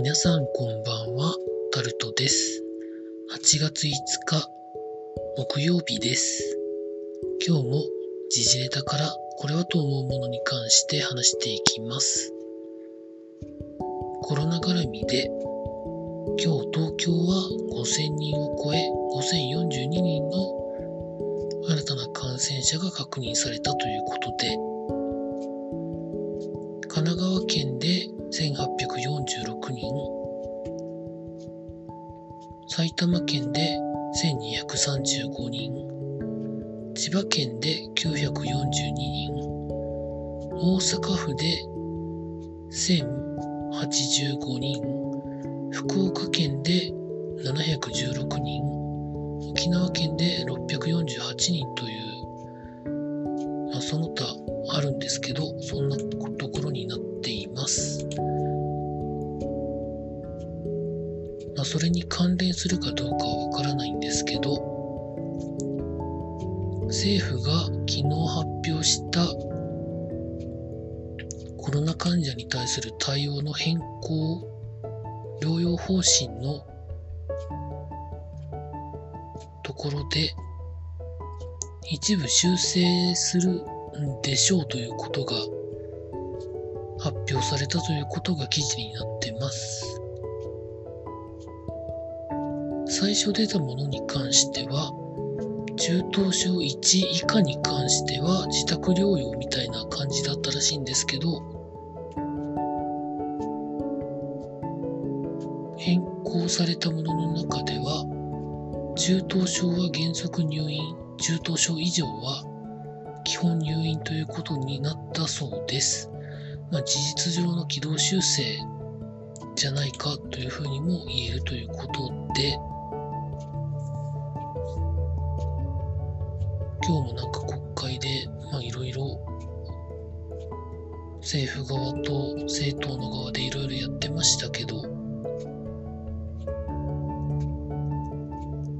皆さんこんばんは、タルトです。8月5日、木曜日です。今日も時事ネタからこれはと思うものに関して話していきます。コロナ絡みで、今日東京は5000人を超え、5042人の新たな感染者が確認されたということで、神奈川県で1846人、埼玉県で1235人、千葉県で942人、大阪府で1085人、福岡県で716人、沖縄県で648人という、まあ、その他あるんですけど、そんなます。まあ、それに関連するかどうかはわからないんですけど、政府が昨日発表したコロナ患者に対する対応の変更、療養方針のところで、一部修正するんでしょうということが発表されたということが記事になってます。最初出たものに関しては、中等症1以下に関しては自宅療養みたいな感じだったらしいんですけど、変更されたものの中では、中等症は原則入院、中等症以上は基本入院ということになったそうです。まあ、事実上の軌道修正じゃないかというふうにも言えるということで、今日もなんか国会で、いろいろ政府側と政党の側でいろいろやってましたけど、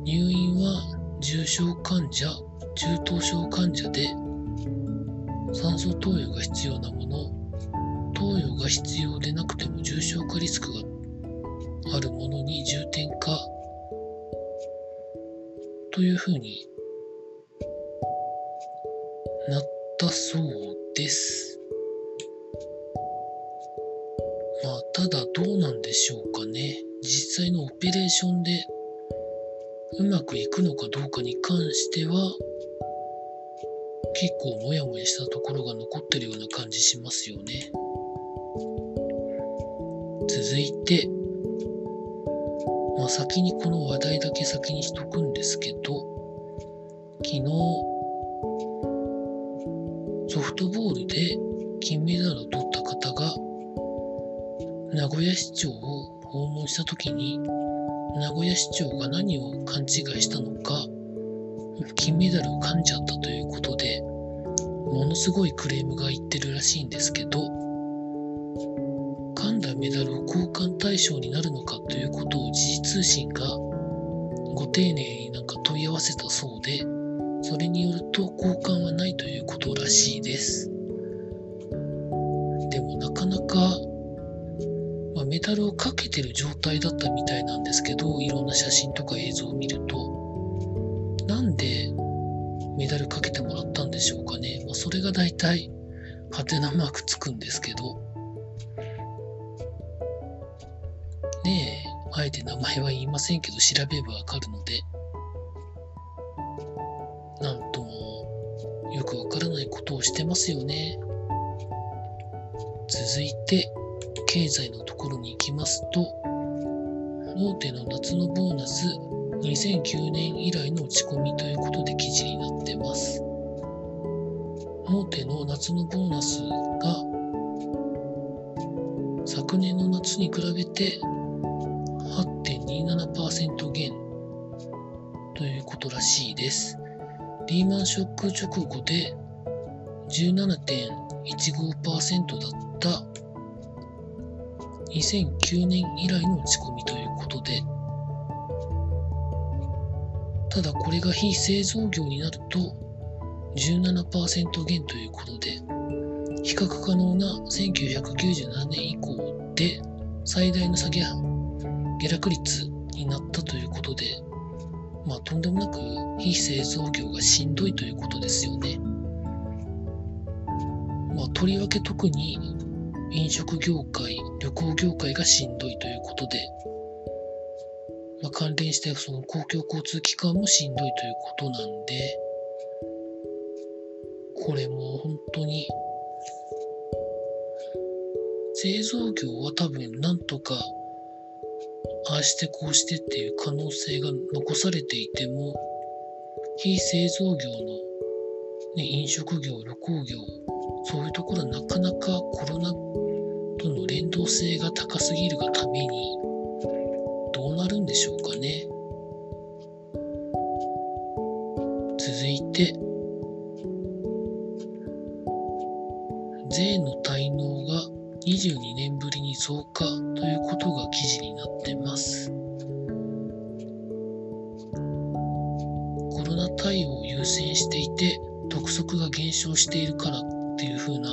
入院は重症患者、中等症患者で酸素投与が必要なもの、投与が必要でなくても重症化リスクがあるものに重点化というふうになったそうです。まあ、ただどうなんでしょうかね。実際のオペレーションでうまくいくのかどうかに関しては、結構モヤモヤしたところが残ってるような感じしますよね。続いて、まあ先にこの話題だけ先にしとくんですけど、昨日、ソフトボールで金メダルを取った方が、名古屋市長を訪問した時に、名古屋市長が何を勘違いしたのか、金メダルを噛んじゃったということで、ものすごいクレームが言ってるらしいんですけど、噛んだメダルを交換対象になるのかということを時事通信がご丁寧になんか問い合わせたそうで、それによると交換はないということらしいです。でもなかなか、まあ、メダルをかけてる状態だったみたいなんですけど、いろんな写真とか映像を見ると、なんでメダルかけてもらったんでしょうかね。まあ、それが大体、ハテナマークつくんですけど、ね、あえて名前は言いませんけど、調べればわかるので、なんともよくわからないことをしてますよね。続いて、経済のところに行きますと、大手の夏のボーナス2009年以来の落ち込みということで記事になってます。大手の夏のボーナスが昨年の夏に比べてということらしいです。リーマンショック直後で17.15%だった2009年以来の落ち込みということで、ただこれが非製造業になると17%減ということで、比較可能な1997年以降で最大の下げ下落率になったということで、まあ、とんでもなく非製造業がしんどいということですよね。まあ、とりわけ特に飲食業界、旅行業界がしんどいということで、まあ、関連してその公共交通機関もしんどいということなんで、これも本当に製造業は多分なんとかああしてこうしてっていう可能性が残されていても非製造業の、ね、飲食業旅行業そういうところはなかなかコロナとの連動性が高すぎるがためにどうなるんでしょうかね。続いて税の滞納が22年ぶりに増加ということが記事になってます。コロナ対応を優先していて、督促が減少しているからっていう風な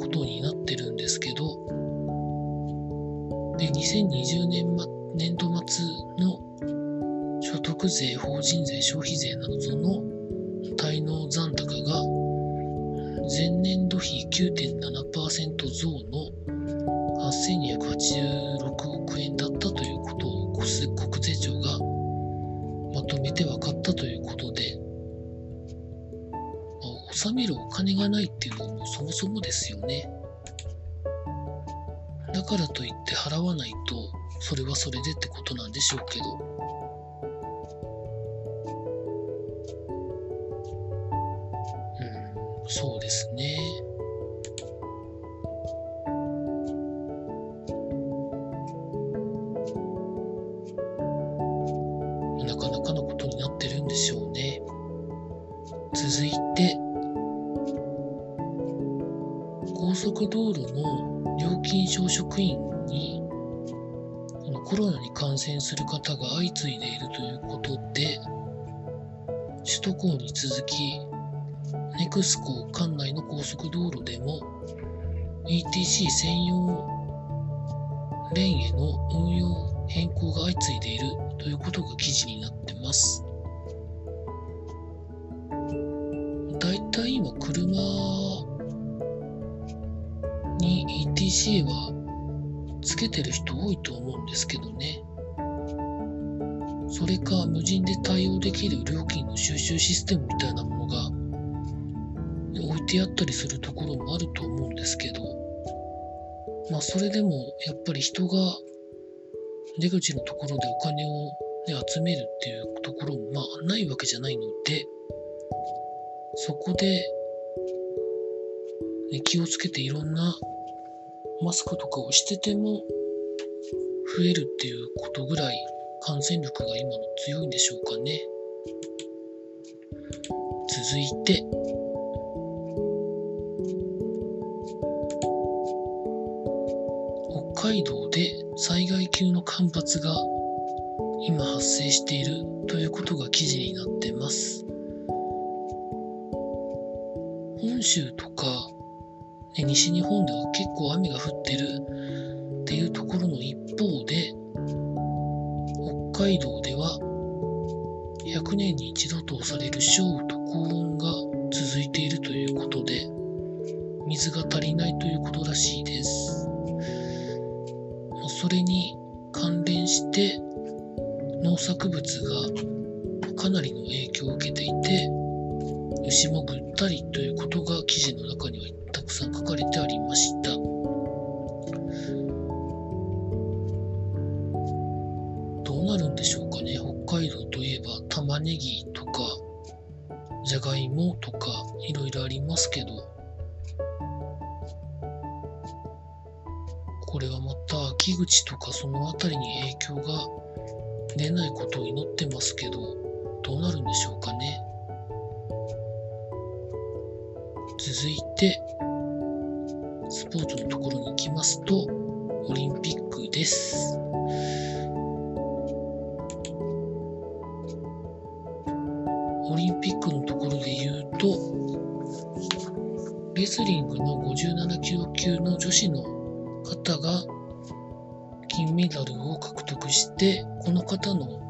ことになってるんですけど、で、2020年、ま、年度末の所得税、法人税、消費税などの滞納残高が前年度比9.7%だからといって払わないとそれはそれでってことなんでしょうけど。うんそうですね。なかなかのことになってるんでしょうね。続いて、高速道路の料金所職員にこのコロナに感染する方が相次いでいるということで、首都高に続きネクスコ管内の高速道路でも ETC 専用レーンへの運用変更が相次いでいるということが記事になってます。だいたい今車に ETC はつけてる人多いと思うんですけどね。それか無人で対応できる料金の収集システムみたいなものが置いてあったりするところもあると思うんですけど、まあそれでもやっぱり人が出口のところでお金を、ね、集めるっていうところもまあないわけじゃないので、そこで、ね、気をつけていろんなマスクとかをしてても増えるっていうことぐらい感染力が今の強いんでしょうかね。続いて北、海道で災害級の干ばつが今発生しているということが記事になってます。本州とか、ね、西日本では結構雨が降ってるっていうところの一方で、北海道では100年に一度とされる少雨と高温が続いているということで、水が足りないということらしいです。それに関連して農作物がかなりの影響を受けていて牛もぐったりということが記事の中にはたくさん書かれてありました。どうなるんでしょうかね。北海道といえば玉ねぎとかじゃがいもとかいろいろありますけど。これはまた秋口とかその辺りに影響が出ないことを祈ってますけど、どうなるんでしょうかね。続いて、ポーツのところに行きますと、オリンピックです。オリンピックのところで言うと、レスリングの57キロ級の女子の方が金メダルを獲得して、この方の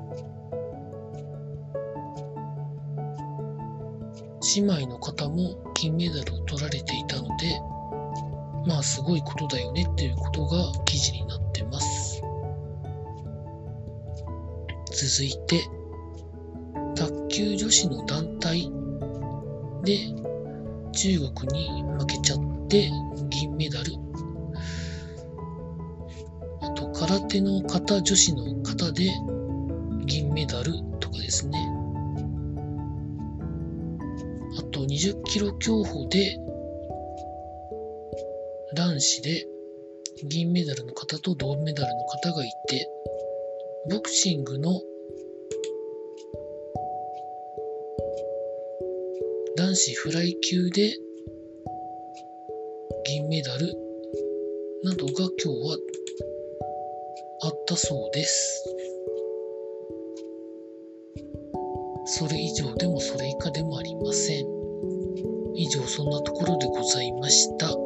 姉妹の方も金メダルを取られていたので、まあすごいことだよねっていうことが記事になってます。続いて、卓球女子の団体で中国に負けちゃって銀メダル。あと、空手の方、女子の方で銀メダルとかですね。あと、20キロ競歩で男子で銀メダルの方と銅メダルの方がいて、ボクシングの男子フライ級で銀メダルなどが今日はあったそうです。それ以上でもそれ以下でもありません。以上そんなところでございました。